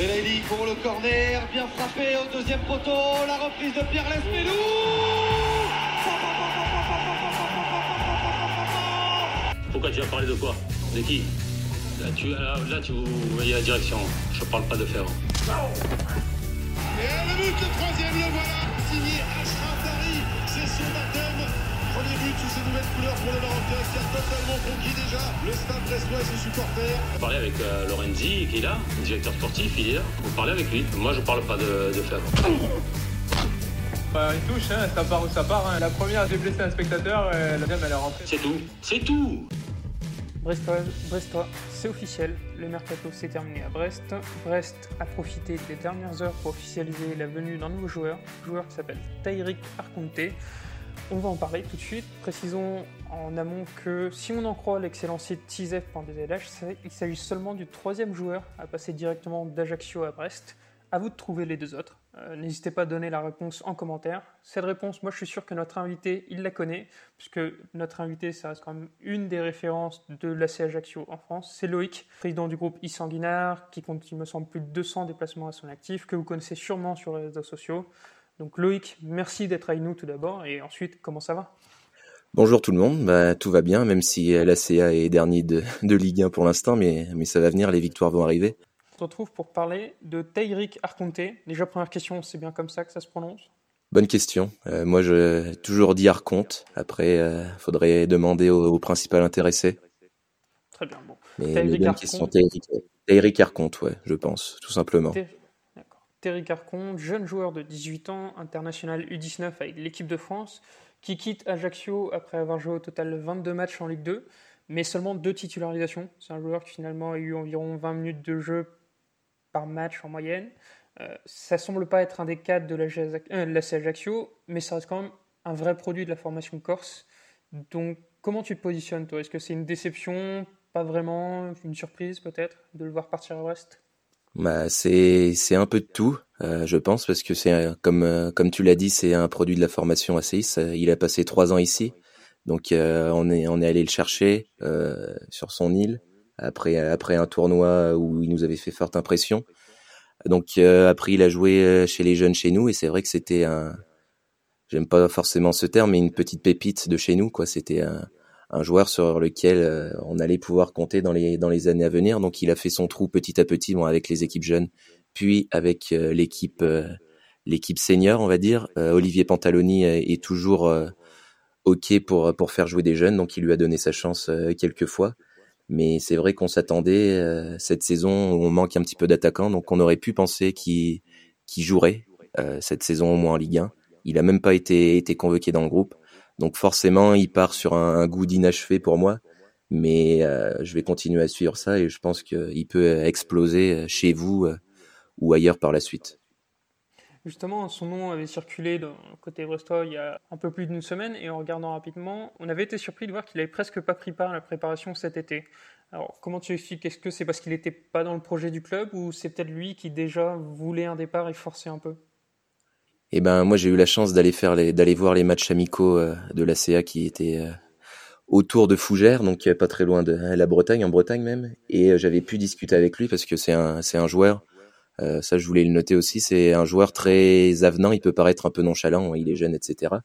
Belaïli pour le corner, bien frappé au deuxième poteau, la reprise de Pierre Lesmelou Pourquoi tu vas parler de quoi? De qui? Là, tu, là, là, tu voyez la direction. Je parle pas de faire. Et le but, le troisième, le voilà, signé Premier but sous ses nouvelles couleurs pour le Marocain qui a totalement conquis déjà le stade brestois et ses supporters. Vous parlez avec euh, Lorenzi, qui est là, le directeur sportif, il est là. Vous parlez avec lui. Moi, je parle pas de, de faire. Bah, une touche, hein, ça part où ça part. hein. La première, j'ai blessé un spectateur, et la deuxième, elle est rentrée. C'est tout. C'est tout. Brestois, Brestois, c'est officiel, le mercato s'est terminé à Brest. Brest a profité des dernières heures pour officialiser la venue d'un nouveau joueur, joueur qui s'appelle Taïrik Arconte. On va en parler tout de suite. Précisons en amont que si on en croit l'excellent site TZF.DLH, c'est- il s'agit seulement du troisième joueur à passer directement d'Ajaccio à Brest. À vous de trouver les deux autres. Euh, N'hésitez pas à donner la réponse en commentaire. Cette réponse, moi je suis sûr que notre invité, il la connaît, puisque notre invité, ça reste quand même une des références de l'AC Ajaccio en France. C'est Loïc, président du groupe e-sanguinard, qui compte, il me semble, plus de 200 déplacements à son actif, que vous connaissez sûrement sur les réseaux sociaux. Donc Loïc, merci d'être avec nous tout d'abord, et ensuite, comment ça va? Bonjour tout le monde, bah, tout va bien, même si euh, l'ACA est dernier de, de Ligue 1 pour l'instant, mais, mais ça va venir, les victoires vont arriver. On se retrouve pour parler de Taïrik Arconte. Déjà, première question, c'est bien comme ça que ça se prononce? Bonne question. Euh, moi, je toujours dit Arconte. Après, euh, faudrait demander au, au principal intéressé. Très bien, bon. Mais, mais bonne Arconte. question. Taïrik Arconte, ouais, je pense, tout simplement. Terry- Carcon, jeune joueur de 18 ans, international U19 avec l'équipe de France, qui quitte Ajaccio après avoir joué au total 22 matchs en Ligue 2, mais seulement deux titularisations. C'est un joueur qui finalement a eu environ 20 minutes de jeu par match en moyenne. Euh, ça semble pas être un des cadres de la euh, Ajaccio, mais ça reste quand même un vrai produit de la formation corse. Donc, comment tu te positionnes, toi? Est-ce que c'est une déception? Pas vraiment? Une surprise, peut-être, de le voir partir à Brest? Bah, c'est un peu de tout, euh, je pense, parce que c'est euh, comme euh, comme tu l'as dit, c'est un produit de la formation ACIS. Il a passé trois ans ici, donc on est on allé le chercher sur son île après un tournoi où il nous avait fait forte impression. Donc après il a joué chez les jeunes chez nous et c'est vrai que c'était un j'aime pas forcément ce terme mais une petite pépite de chez nous quoi. C'était un un joueur sur lequel euh, on allait pouvoir compter dans les dans les années à venir. Donc il a fait son trou petit à petit, bon, avec les équipes jeunes, puis avec euh, l'équipe euh, l'équipe senior, on va dire. Olivier Pantaloni est, toujours ok pour pour faire jouer des jeunes, donc il lui a donné sa chance quelques fois. Mais c'est vrai qu'on s'attendait cette saison où on manque un petit peu d'attaquants, donc on aurait pu penser qu'il qu'il jouerait cette saison au moins en Ligue 1. Il a même pas été été convoqué dans le groupe. Donc forcément, il part sur un, goût d'inachevé pour moi, mais euh, je vais continuer à suivre ça et je pense qu'il peut exploser chez vous euh, ou ailleurs par la suite. Justement, son nom avait circulé côté brestois il y a un peu plus d'une semaine et en regardant rapidement, on avait été surpris de voir qu'il avait presque pas pris part à la préparation cet été. Alors, comment tu expliques? Est-ce que c'est parce qu'il n'était pas dans le projet du club ou c'est peut-être lui qui déjà voulait un départ et forçait un peu? Eh ben moi j'ai eu la chance d'aller faire d'aller voir les matchs amicaux euh, de l'ACA qui étaient euh, autour de Fougères, donc euh, pas très loin de la Bretagne, en Bretagne même, et j'avais pu discuter avec lui parce que c'est un c'est un joueur. euh, ça je voulais le noter aussi. C'est un joueur très avenant. Il peut paraître un peu nonchalant, il est jeune, etc.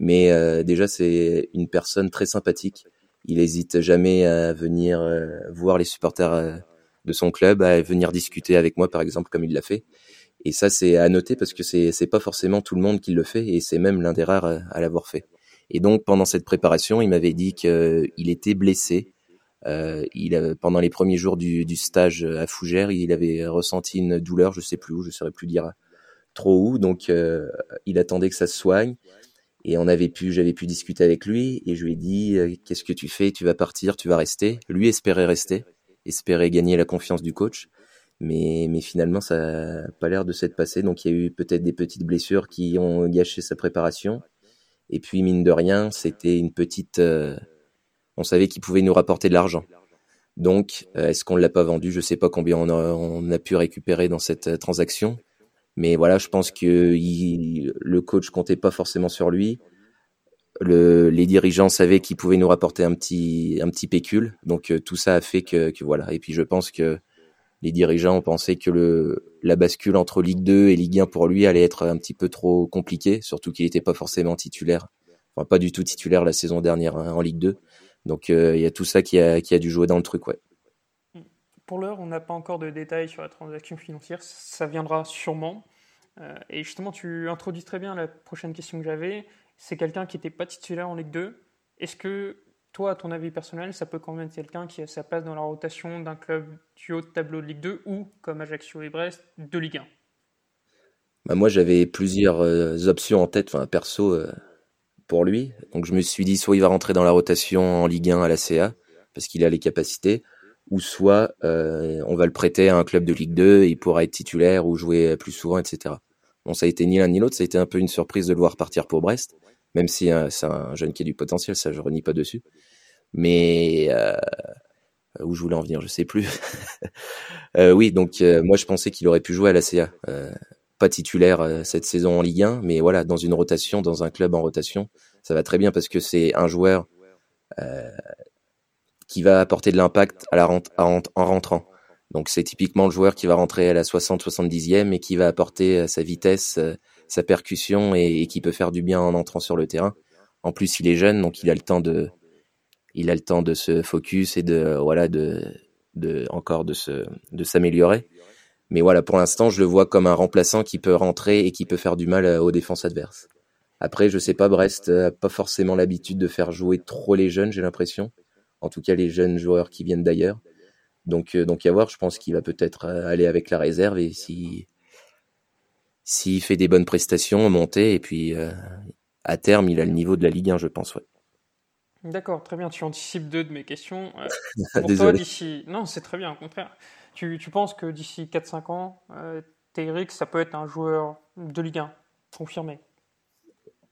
Mais euh, déjà c'est une personne très sympathique. Il hésite jamais à venir voir les supporters de son club, à venir discuter avec moi par exemple comme il l'a fait. Et ça, c'est à noter parce que c'est c'est pas forcément tout le monde qui le fait et c'est même l'un des rares à, l'avoir fait. Et donc pendant cette préparation, il m'avait dit qu'il était blessé. Euh, il a- pendant les premiers jours du, du stage à Fougères, il avait ressenti une douleur, je sais plus où, je saurais plus dire trop où. Donc euh, il attendait que ça se soigne et on avait pu, j'avais pu discuter avec lui et je lui ai dit euh, qu'est-ce que tu fais? Tu vas partir, tu vas rester. Lui espérait rester, espérait gagner la confiance du coach mais, mais finalement ça n'a pas l'air de s'être passé. Donc il y a eu peut-être des petites blessures qui ont gâché sa préparation. Et puis mine de rien, c'était une petite. euh, on savait qu'il pouvait nous rapporter de l'argent. Donc euh, est-ce qu'on l'a pas vendu? Je sais pas combien on a, pu récupérer dans cette euh, transaction. Mais voilà, je pense que le coach comptait pas forcément sur lui. Le, les dirigeants savaient qu'il pouvait nous rapporter un petit, un petit pécule. Donc euh, tout ça a fait que, que voilà. Et puis je pense que les dirigeants pensaient que le, la bascule entre Ligue 2 et Ligue 1 pour lui allait être un petit peu trop compliquée, surtout qu'il n'était pas forcément titulaire, enfin pas du tout titulaire la saison dernière hein, en Ligue 2. Donc il y a tout ça qui a, dû jouer dans le truc, ouais. Pour l'heure, on n'a pas encore de détails sur la transaction financière, ça viendra sûrement. et justement, tu introduis très bien la prochaine question que j'avais. C'est quelqu'un qui n'était pas titulaire en Ligue 2. Est-ce que toi, à ton avis personnel, ça peut convaincre quelqu'un qui a sa place dans la rotation d'un club du haut de tableau de Ligue 2 ou, comme Ajaccio et Brest, de Ligue 1 bah Moi, j'avais plusieurs euh, options en tête, enfin, perso, euh, pour lui. Donc, je me suis dit, soit il va rentrer dans la rotation en Ligue 1 à la CA, parce qu'il a les capacités, ou soit euh, on va le prêter à un club de Ligue 2, et il pourra être titulaire ou jouer plus souvent, etc. Bon, ça a été ni l'un ni l'autre, ça a été un peu une surprise de le voir partir pour Brest même si c'est un jeune qui a du potentiel, ça je renie pas dessus. Mais euh, où je voulais en venir, je sais plus. euh, oui, donc euh, moi je pensais qu'il aurait pu jouer à la CA, pas titulaire cette saison en Ligue 1, mais voilà, dans une rotation, dans un club en rotation, ça va très bien parce que c'est un joueur qui va apporter de l'impact à la en rentrant. Donc c'est typiquement le joueur qui va rentrer à la 60-70e et qui va apporter sa vitesse, sa percussion et, qui peut faire du bien en entrant sur le terrain. En plus, il est jeune, donc il a le temps de, il a le temps de se focus et de, voilà, encore de s'améliorer. Mais voilà, pour l'instant, je le vois comme un remplaçant qui peut rentrer et qui peut faire du mal euh, aux défenses adverses. Après, je sais pas, Brest a pas forcément l'habitude de faire jouer trop les jeunes, j'ai l'impression. En tout cas, les jeunes joueurs qui viennent d'ailleurs. Donc, euh, donc à voir. Je pense qu'il va peut-être euh, aller avec la réserve et si s'il fait des bonnes prestations, monter, et puis euh, à terme, il a le niveau de la Ligue 1, je pense. D'accord, très bien. Tu anticipes deux de mes questions. Euh, pour toi, d'ici. Non, c'est très bien, au contraire. Tu, tu penses que d'ici 4-5 ans, euh, ça peut être un joueur de Ligue 1, confirmé?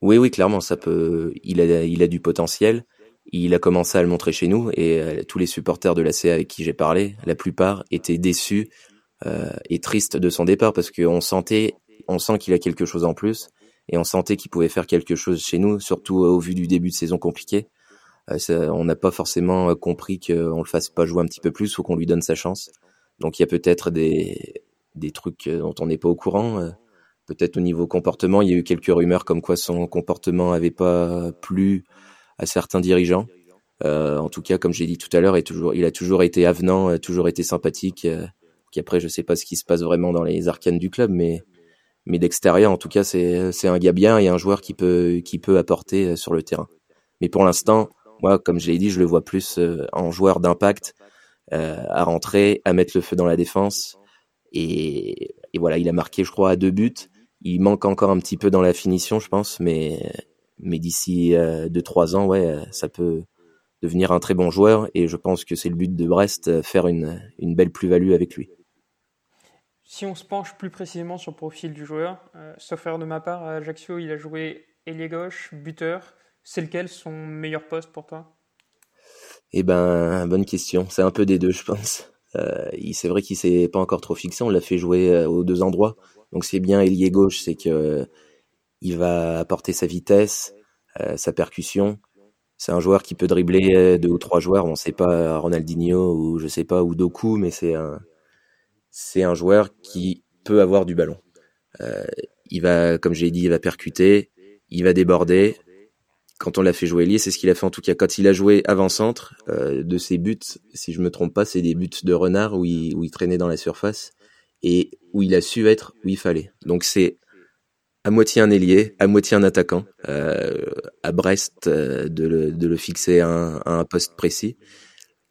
Oui, oui, clairement, ça peut. Il a, il a du potentiel. Il a commencé à le montrer chez nous et euh, tous les supporters de la CA avec qui j'ai parlé, la plupart étaient déçus et tristes de son départ parce qu'on sentait on sent qu'il a quelque chose en plus et on sentait qu'il pouvait faire quelque chose chez nous, surtout euh, au vu du début de saison compliqué. Euh, on n'a pas forcément euh, compris qu'on le fasse pas jouer un petit peu plus ou qu'on lui donne sa chance. Donc il y a peut-être des, des trucs dont on n'est pas au courant. Peut-être au niveau comportement, il y a eu quelques rumeurs comme quoi son comportement avait pas plu à certains dirigeants. en tout cas, comme j'ai dit tout à l'heure, il a toujours été avenant, toujours été sympathique. Après, je sais pas ce qui se passe vraiment dans les arcanes du club, mais mais d'extérieur, en tout cas, c'est c'est un gars bien et un joueur qui peut qui peut apporter euh, sur le terrain. Mais pour l'instant, moi, comme je l'ai dit, je le vois plus euh, en joueur d'impact, euh, à rentrer, à mettre le feu dans la défense. Et, voilà, il a marqué, je crois, à deux buts. Il manque encore un petit peu dans la finition, je pense, mais d'ici euh, deux trois ans, ouais, ça peut devenir un très bon joueur. Et je pense que c'est le but de Brest, faire une une belle plus-value avec lui. Si on se penche plus précisément sur le profil du joueur, euh, sauf erreur de ma part, à Ajaccio, il a joué ailier gauche, buteur. C'est lequel son meilleur poste pour toi? Eh ben, bonne question. C'est un peu des deux, je pense. Euh, c'est vrai qu'il s'est pas encore trop fixé. On l'a fait jouer euh, aux deux endroits. Donc c'est bien ailier gauche, c'est que il va apporter sa vitesse, euh, sa percussion. C'est un joueur qui peut dribbler deux ou trois joueurs. On sait pas Ronaldinho ou je sais pas ou Doku, mais c'est un c'est un joueur qui peut avoir du ballon. Il va, comme j'ai dit, il va percuter, il va déborder. Quand on l'a fait jouer lié, c'est ce qu'il a fait en tout cas. Quand il a joué avant-centre, euh, de ses buts, si je me trompe pas, c'est des buts de renard où il, où il traînait dans la surface et où il a su être où il fallait. Donc c'est à moitié un ailier, à moitié un attaquant. Euh, à Brest, euh, de, le, de le fixer à un, à un poste précis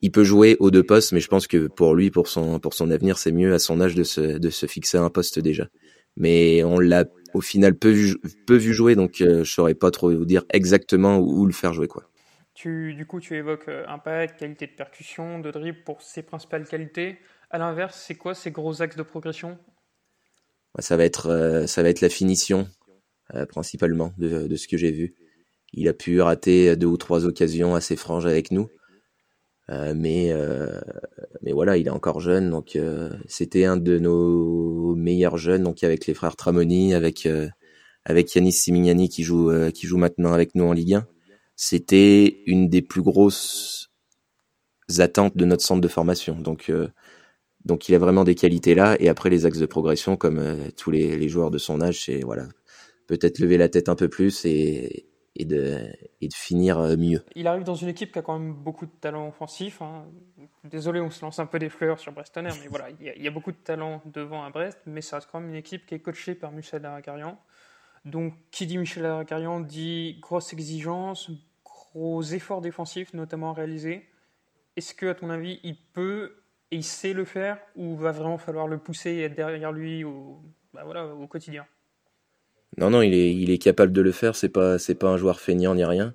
il peut jouer aux deux postes, mais je pense que pour lui, pour son, pour son avenir, c'est mieux à son âge de se, de se fixer à un poste déjà. Mais on l'a au final peu vu, peu vu jouer, donc euh, je saurais pas trop vous dire exactement où, le faire jouer. quoi. Tu, du coup, tu évoques euh, impact, qualité de percussion, de dribble pour ses principales qualités. À l'inverse, c'est quoi ces gros axes de progression? Ça va être euh, ça va être la finition principalement de, de, ce que j'ai vu. Il a pu rater deux ou trois occasions assez franches avec nous. Euh, mais euh, mais voilà, il est encore jeune, donc euh, c'était un de nos meilleurs jeunes, donc avec les frères Tramoni, avec avec Yanis Simignani qui joue qui joue maintenant avec nous en Ligue 1. C'était une des plus grosses attentes de notre centre de formation. Donc Donc il a vraiment des qualités là. Et après les axes de progression, comme tous les, les, joueurs de son âge, c'est voilà, peut-être lever la tête un peu plus et, et, de, finir euh, mieux. Il arrive dans une équipe qui a quand même beaucoup de talent offensif. Hein. Désolé, on se lance un peu des fleurs sur Brestonner, mais voilà, il y, a, beaucoup de talent devant à Brest, mais ça reste quand même une équipe qui est coachée par Michel Laracarian. Donc, qui dit Michel Laracarian dit grosse exigence, gros efforts défensifs, notamment réalisés. Est-ce que, à ton avis, il peut et il sait le faire ou va vraiment falloir le pousser et être derrière lui au, bah quotidien? Non, non, il est, il est capable de le faire. C'est pas, c'est pas un joueur feignant ni rien.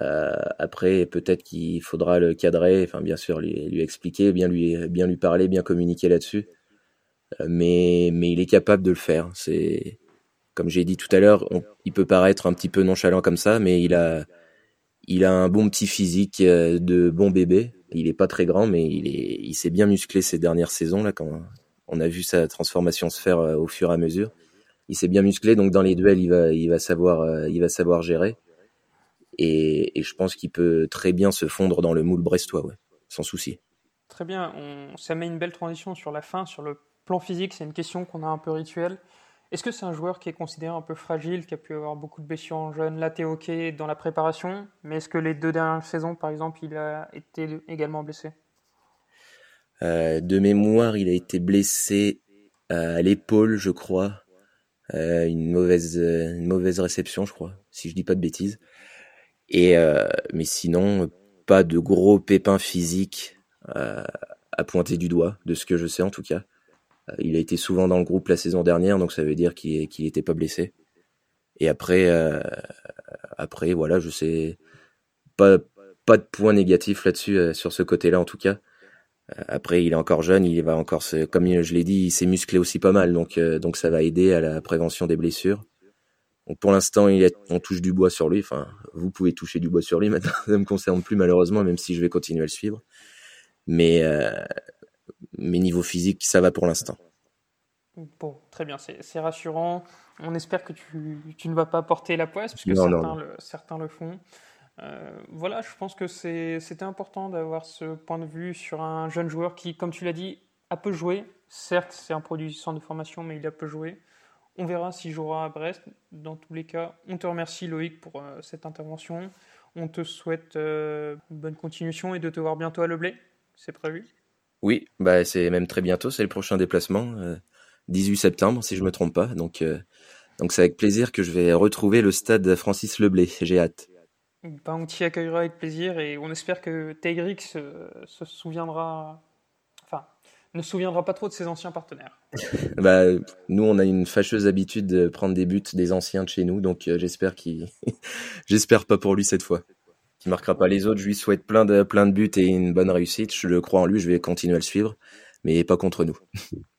Euh, après, peut-être qu'il faudra le cadrer. Enfin, bien sûr, lui, lui expliquer, bien lui, bien lui parler, bien communiquer là-dessus. Euh, mais, mais il est capable de le faire. C'est, comme j'ai dit tout à l'heure, il peut paraître un petit peu nonchalant comme ça, mais il a, il a un bon petit physique euh, de bon bébé. Il est pas très grand, mais il est, il s'est bien musclé ces dernières saisons là quand on a vu sa transformation se faire euh, au fur et à mesure. Il s'est bien musclé, donc dans les duels, il va, il va savoir, euh, il va savoir gérer. Et, et je pense qu'il peut très bien se fondre dans le moule brestois, ouais, sans souci. Très bien, on, ça met une belle transition sur la fin, sur le plan physique. C'est une question qu'on a un peu rituelle. Est-ce que c'est un joueur qui est considéré un peu fragile, qui a pu avoir beaucoup de blessures en jeune Là, t'es OK dans la préparation, mais est-ce que les deux dernières saisons, par exemple, il a été également blessé? Euh, De mémoire, il a été blessé à l'épaule, je crois. Euh, une, mauvaise, une mauvaise réception, je crois, si je dis pas de bêtises. Et, euh, mais sinon, pas de gros pépins physiques euh, à pointer du doigt, de ce que je sais en tout cas. Euh, il a été souvent dans le groupe la saison dernière, donc ça veut dire qu'il qu'il n'était pas blessé. Et après, euh, après voilà, je sais pas pas de points négatifs là-dessus euh, sur ce côté-là en tout cas. Euh, après, il est encore jeune, il va encore se, comme je l'ai dit, il s'est musclé aussi pas mal, donc euh, donc ça va aider à la prévention des blessures. Donc pour l'instant, on touche du bois sur lui. Enfin, vous pouvez toucher du bois sur lui. Maintenant, ça me concerne plus malheureusement, même si je vais continuer à le suivre. Mais mais niveau physique, ça va pour l'instant. Bon, très bien, c'est rassurant. On espère que tu, tu, ne vas pas porter la poisse, parce que non, certains, non. Le, certains, Le, font. Euh, voilà, je pense que c'était important d'avoir ce point de vue sur un jeune joueur qui, comme tu l'as dit, a peu joué. Certes, c'est un produit du centre de formation, mais il a peu joué. On verra s'il jouera à Brest. Dans tous les cas, on te remercie Loïc pour euh, cette intervention. On te souhaite euh, une bonne continuation et de te voir bientôt à Leblé. C'est prévu? Oui, bah c'est même très bientôt, c'est le prochain déplacement, euh, 18 septembre si je me trompe pas. Donc euh, donc c'est avec plaisir que je vais retrouver le stade Francis Leblé. J'ai hâte. Bah, on t'y accueillera avec plaisir et on espère que se, se, souviendra, enfin, ne se souviendra pas trop de ses anciens partenaires. bah, nous, on a une fâcheuse habitude de prendre des buts des anciens de chez nous, donc euh, j'espère qu'il, j'espère pas pour lui cette fois qui marquera pas les autres. Je lui souhaite plein de, plein de buts et une bonne réussite. Je le crois en lui, je vais continuer à le suivre, mais pas contre nous.